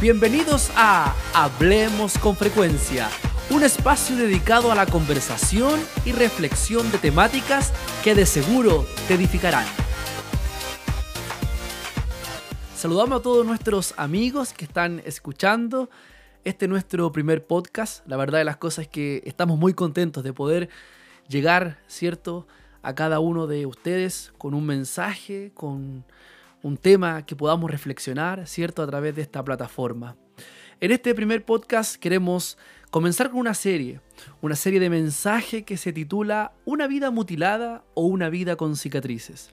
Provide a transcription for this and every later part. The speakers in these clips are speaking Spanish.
Bienvenidos a Hablemos con Frecuencia, un espacio dedicado a la conversación y reflexión de temáticas que de seguro te edificarán. Saludamos a todos nuestros amigos que están escuchando este nuestro primer podcast. La verdad de las cosas es que estamos muy contentos de poder llegar, ¿cierto?, a cada uno de ustedes con un mensaje, con un tema que podamos reflexionar, ¿cierto?, a través de esta plataforma. En este primer podcast queremos comenzar con una serie, una serie de mensajes que se titula Una vida mutilada o una vida con cicatrices.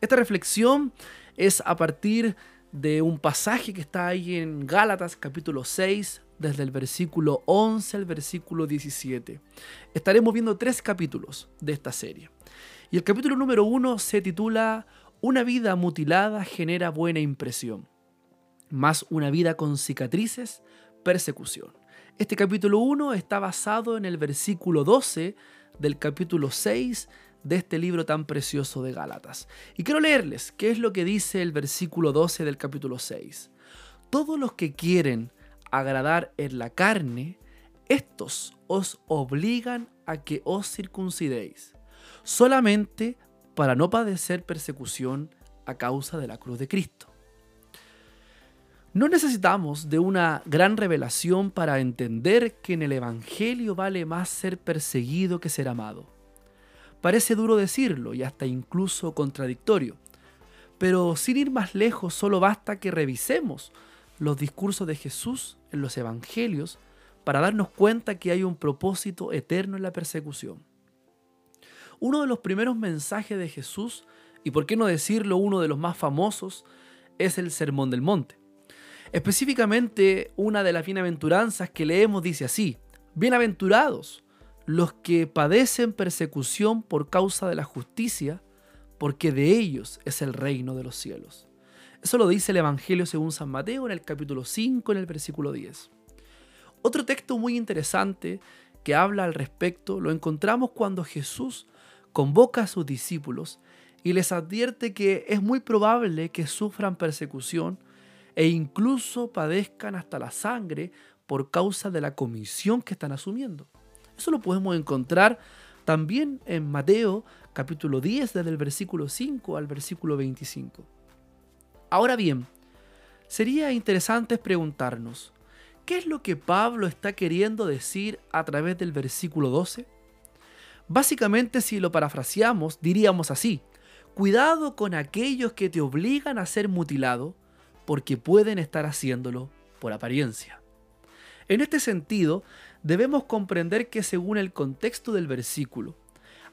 Esta reflexión es a partir de un pasaje que está ahí en Gálatas capítulo 6, desde el versículo 11 al versículo 17. Estaremos viendo tres capítulos de esta serie. Y el capítulo número uno se titula una vida mutilada genera buena impresión, más una vida con cicatrices, persecución. Este capítulo 1 está basado en el versículo 12 del capítulo 6 de este libro tan precioso de Gálatas. Y quiero leerles qué es lo que dice el versículo 12 del capítulo 6. Todos los que quieren agradar en la carne, estos os obligan a que os circuncidéis, solamente para no padecer persecución a causa de la cruz de Cristo. No necesitamos de una gran revelación para entender que en el Evangelio vale más ser perseguido que ser amado. Parece duro decirlo y hasta incluso contradictorio, pero sin ir más lejos solo basta que revisemos los discursos de Jesús en los Evangelios para darnos cuenta que hay un propósito eterno en la persecución. Uno de los primeros mensajes de Jesús, y por qué no decirlo uno de los más famosos, es el Sermón del Monte. Específicamente, una de las bienaventuranzas que leemos dice así, Bienaventurados los que padecen persecución por causa de la justicia, porque de ellos es el reino de los cielos. Eso lo dice el Evangelio según San Mateo en el capítulo 5, en el versículo 10. Otro texto muy interesante que habla al respecto lo encontramos cuando Jesús convoca a sus discípulos y les advierte que es muy probable que sufran persecución e incluso padezcan hasta la sangre por causa de la comisión que están asumiendo. Eso lo podemos encontrar también en Mateo capítulo 10, desde el versículo 5 al versículo 25. Ahora bien, sería interesante preguntarnos, ¿qué es lo que Pablo está queriendo decir a través del versículo 12? Básicamente, si lo parafraseamos, diríamos así, cuidado con aquellos que te obligan a ser mutilado, porque pueden estar haciéndolo por apariencia. En este sentido, debemos comprender que según el contexto del versículo,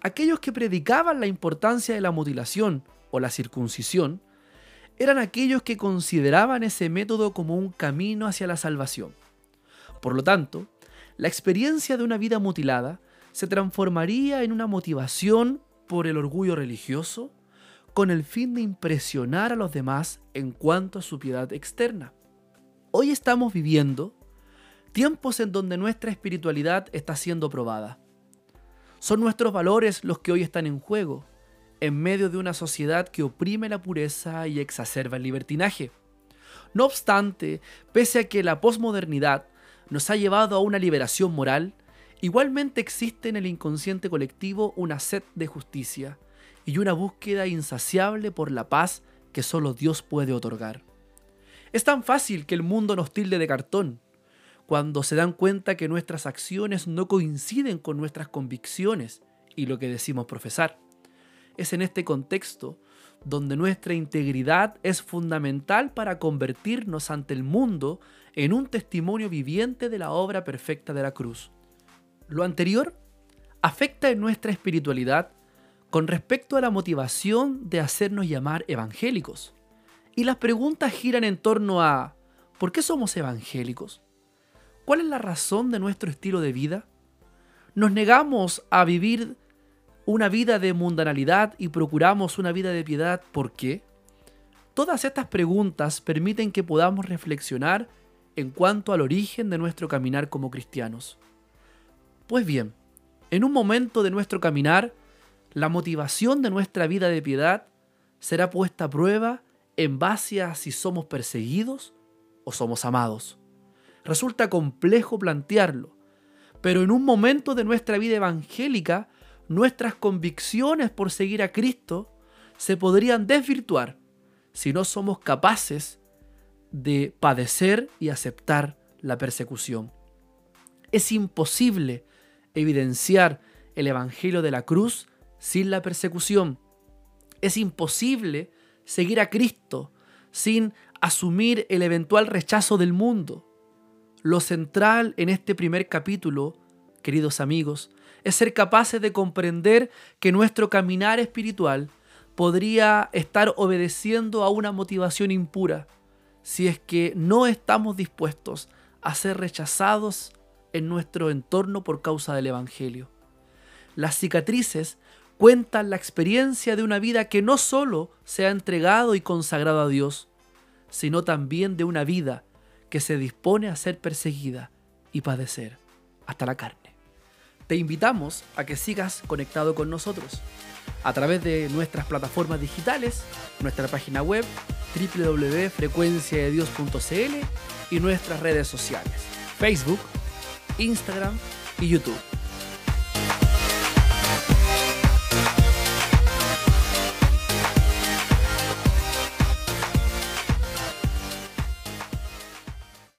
aquellos que predicaban la importancia de la mutilación o la circuncisión, eran aquellos que consideraban ese método como un camino hacia la salvación. Por lo tanto, la experiencia de una vida mutilada se transformaría en una motivación por el orgullo religioso con el fin de impresionar a los demás en cuanto a su piedad externa. Hoy estamos viviendo tiempos en donde nuestra espiritualidad está siendo probada. Son nuestros valores los que hoy están en juego, en medio de una sociedad que oprime la pureza y exacerba el libertinaje. No obstante, pese a que la posmodernidad nos ha llevado a una liberación moral, Igualmente existe en el inconsciente colectivo una sed de justicia y una búsqueda insaciable por la paz que solo Dios puede otorgar. Es tan fácil que el mundo nos tilde de cartón, cuando se dan cuenta que nuestras acciones no coinciden con nuestras convicciones y lo que decimos profesar. Es en este contexto donde nuestra integridad es fundamental para convertirnos ante el mundo en un testimonio viviente de la obra perfecta de la cruz. Lo anterior afecta en nuestra espiritualidad con respecto a la motivación de hacernos llamar evangélicos. Y las preguntas giran en torno a ¿por qué somos evangélicos? ¿Cuál es la razón de nuestro estilo de vida? ¿Nos negamos a vivir una vida de mundanalidad y procuramos una vida de piedad? ¿Por qué? Todas estas preguntas permiten que podamos reflexionar en cuanto al origen de nuestro caminar como cristianos. Pues bien, en un momento de nuestro caminar, la motivación de nuestra vida de piedad será puesta a prueba en base a si somos perseguidos o somos amados. Resulta complejo plantearlo, pero en un momento de nuestra vida evangélica, nuestras convicciones por seguir a Cristo se podrían desvirtuar si no somos capaces de padecer y aceptar la persecución. Es imposible evidenciar el Evangelio de la cruz sin la persecución. Es imposible seguir a Cristo sin asumir el eventual rechazo del mundo. Lo central en este primer capítulo, queridos amigos, es ser capaces de comprender que nuestro caminar espiritual podría estar obedeciendo a una motivación impura si es que no estamos dispuestos a ser rechazados en nuestro entorno por causa del Evangelio. Las cicatrices cuentan la experiencia de una vida que no solo se ha entregado y consagrado a Dios, sino también de una vida que se dispone a ser perseguida y padecer hasta la carne. Te invitamos a que sigas conectado con nosotros a través de nuestras plataformas digitales, nuestra página web www.frecuenciadedios.cl y nuestras redes sociales, Facebook, Instagram y YouTube.